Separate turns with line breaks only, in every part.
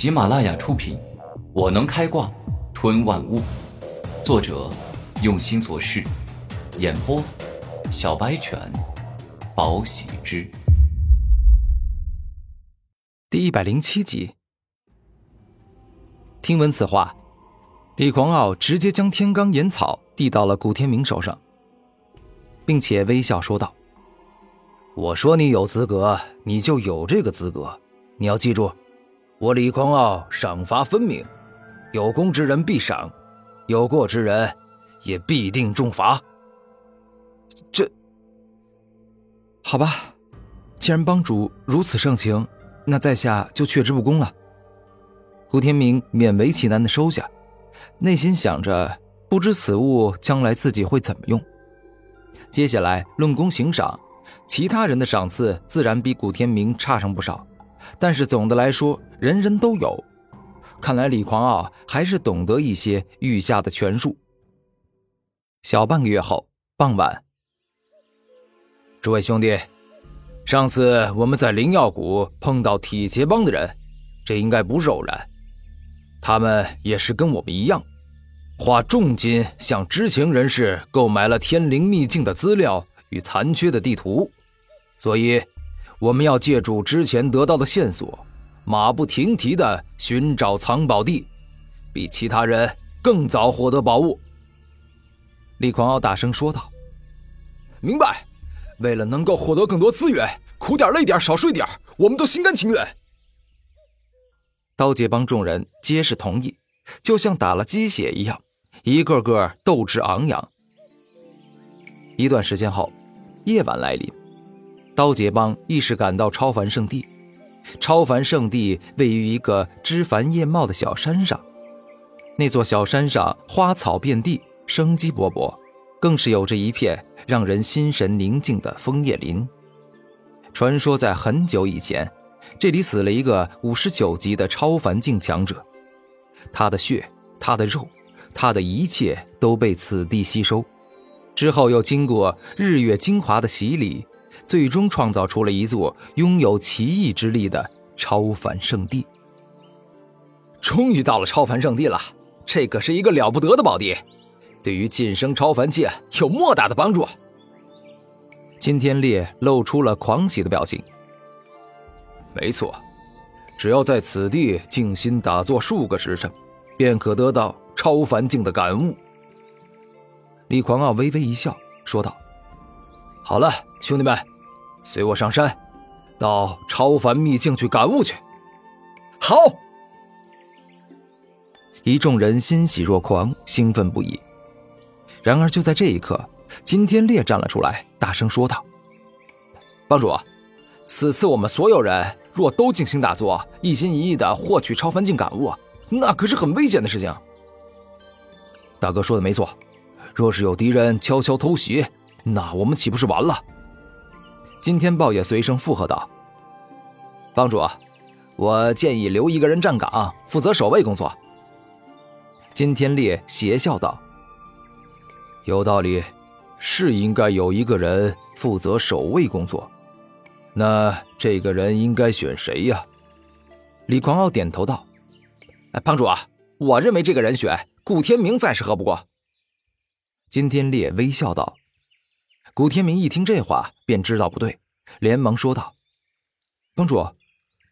喜马拉雅出品，《我能开挂吞万物》，作者用心做事，演播小白犬，宝喜之，
第一百零七集。听闻此话，李狂傲直接将天罡岩草递到了古天明手上，并且微笑说道：“
我说你有资格，你就有这个资格。你要记住。”我李狂傲赏罚分明，有功之人必赏，有过之人也必定重罚。
这，好吧，既然帮主如此盛情，那在下就却之不恭了。古天明勉为其难的收下，内心想着，不知此物将来自己会怎么用。接下来论功行赏，其他人的赏赐自然比古天明差上不少。但是总的来说，人人都有。看来李狂傲还是懂得一些御下的权术。小半个月后傍晚，
诸位兄弟，上次我们在灵药谷碰到体劫帮的人，这应该不是偶然。他们也是跟我们一样，花重金向知情人士购买了天灵秘境的资料与残缺的地图，所以。我们要借助之前得到的线索，马不停蹄的寻找藏宝地，比其他人更早获得宝物。
李狂傲大声说道：“
明白。为了能够获得更多资源，苦点累点少睡点，我们都心甘情愿。”
刀姐帮众人皆是同意，就像打了鸡血一样，一个个斗志昂扬。一段时间后，夜晚来临。刀杰帮亦是赶到超凡圣地，超凡圣地位于一个枝繁叶茂的小山上，那座小山上花草遍地，生机勃勃，更是有着一片让人心神宁静的枫叶林。传说在很久以前，这里死了一个五十九级的超凡境强者，他的血、他的肉、他的一切都被此地吸收，之后又经过日月精华的洗礼。最终创造出了一座拥有奇异之力的超凡圣地。
终于到了超凡圣地了，这可是一个了不得的宝地，对于晋升超凡界有莫大的帮助。
金天烈露出了狂喜的表情。
没错，只要在此地静心打坐数个时辰，便可得到超凡境的感悟。
李狂傲微微一笑，说道：“
好了，兄弟们。”随我上山，到超凡秘境去感悟去。
好！
一众人欣喜若狂，兴奋不已。然而就在这一刻，金天烈站了出来，大声说道：“
帮主，此次我们所有人若都静心打坐，一心一意的获取超凡境感悟，那可是很危险的事情。”
大哥说的没错，若是有敌人悄悄偷袭，那我们岂不是完了？
金天豹也随声附和道：“
帮主，我建议留一个人站岗，负责守卫工作。”
金天烈邪笑道：“
有道理，是应该有一个人负责守卫工作。那这个人应该选谁呀？”
李狂傲点头道：“
哎，帮主啊，我认为这个人选顾天明再适合不过。”
金天烈微笑道。古天明一听这话，便知道不对，连忙说道：“帮主，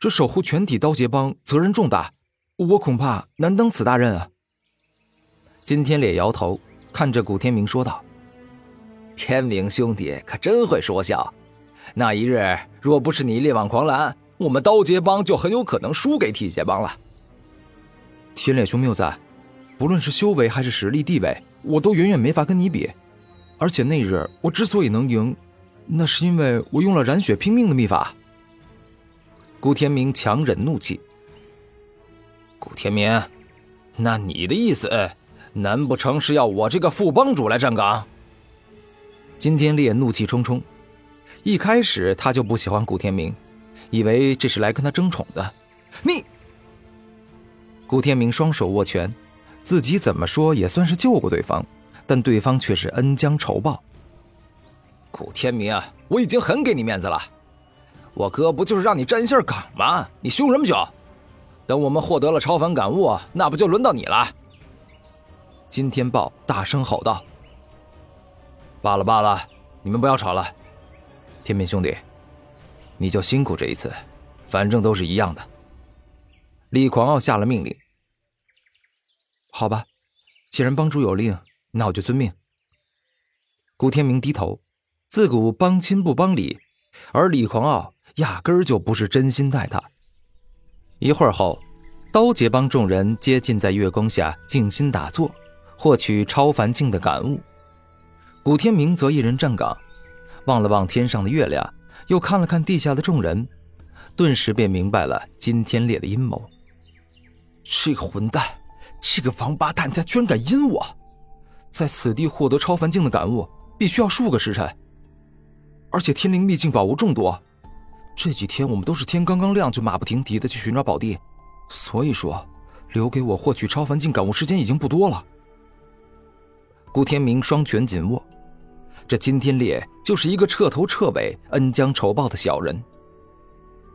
这守护全体刀劫帮责任重大，我恐怕难当此大任啊。”
金天烈摇头，看着古天明说道：“天明兄弟可真会说笑，那一日若不是你力挽狂澜，我们刀劫帮就很有可能输给体劫帮了。
天烈兄谬赞，不论是修为还是实力地位，我都远远没法跟你比。”而且那日我之所以能赢，那是因为我用了染血拼命的秘法。
古天明强忍怒气。古天明，那你的意思，难不成是要我这个副帮主来站岗？
金天烈怒气冲冲，一开始他就不喜欢古天明，以为这是来跟他争宠的。
你，
古天明双手握拳，自己怎么说也算是救过对方。但对方却是恩将仇报。
古天明，我已经很给你面子了，我哥不就是让你站一下岗吗？你凶什么凶？
等我们获得了超凡感悟，那不就轮到你了？
金天豹大声吼道：“
罢了罢了，你们不要吵了。
天明兄弟，你就辛苦这一次，反正都是一样的。”
李狂傲下了命令。
好吧，既然帮主有令，那我就遵命。
古天明低头，自古帮亲不帮理，而李狂傲压根儿就不是真心待他。一会儿后，刀杰帮众人接近在月光下静心打坐。获取超凡境的感悟，古天明则一人站岗，望了望天上的月亮，又看了看地下的众人，顿时便明白了金天烈的阴谋。
这个混蛋，这个王八蛋，他居然敢阴我！在此地获得超凡境的感悟，必须要数个时辰，而且天灵秘境宝物众多。这几天我们都是天刚刚亮就马不停蹄的去寻找宝地，所以说，留给我获取超凡境感悟时间已经不多了。
顾天明双拳紧握，这金天烈就是一个彻头彻尾恩将仇报的小人。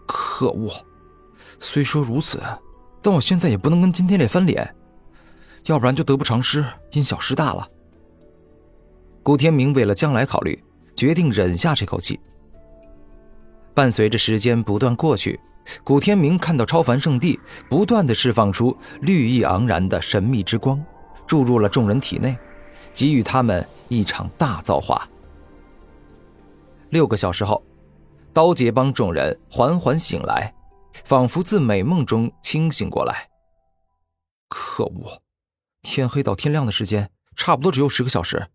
可恶！虽说如此，但我现在也不能跟金天烈翻脸，要不然就得不偿失，因小失大了。
顾天明为了将来考虑，决定忍下这口气。伴随着时间不断过去，古天明看到超凡圣地不断的释放出绿意盎然的神秘之光，注入了众人体内。给予他们一场大造化。六个小时后，刀杰帮众人缓缓醒来，仿佛自美梦中清醒过来。
可恶，天黑到天亮的时间差不多只有十个小时。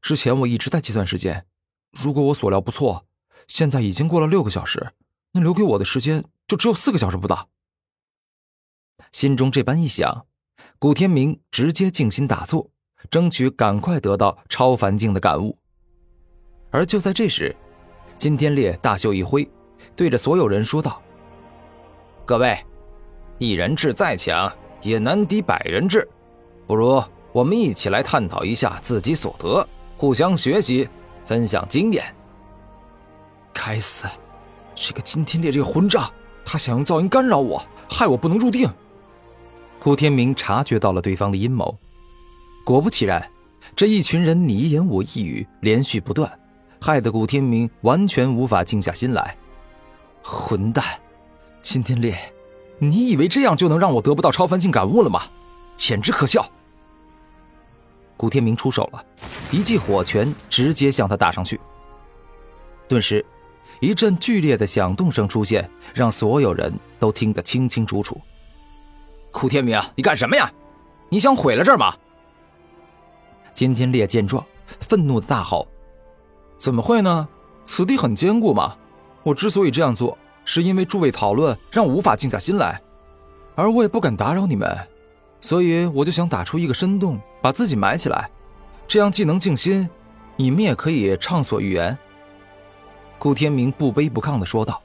之前我一直在计算时间，如果我所料不错，现在已经过了六个小时，那留给我的时间就只有四个小时不到。
心中这般一想，古天明直接静心打坐。争取赶快得到超凡境的感悟。而就在这时，金天烈大袖一挥，对着所有人说道：“各位，一人智再强，也难敌百人智。不如我们一起来探讨一下自己所得，互相学习，分享经验。”
该死，这个金天烈这个混账，他想用噪音干扰我，害我不能入定。
顾天明察觉到了对方的阴谋。果不其然，这一群人你一言我一语，连续不断，害得古天明完全无法静下心来。
混蛋，金天烈，你以为这样就能让我得不到超凡境感悟了吗？简直可笑！
古天明出手了，一记火拳直接向他打上去。顿时，一阵剧烈的响动声出现，让所有人都听得清清楚楚。
古天明，你干什么呀？你想毁了这儿吗？
金天烈见状，愤怒的大吼：“
怎么会呢？此地很坚固嘛！我之所以这样做，是因为诸位讨论让我无法静下心来，而我也不敢打扰你们，所以我就想打出一个深洞，把自己埋起来，这样既能静心，你们也可以畅所欲言。”
顾天明不卑不亢的说道。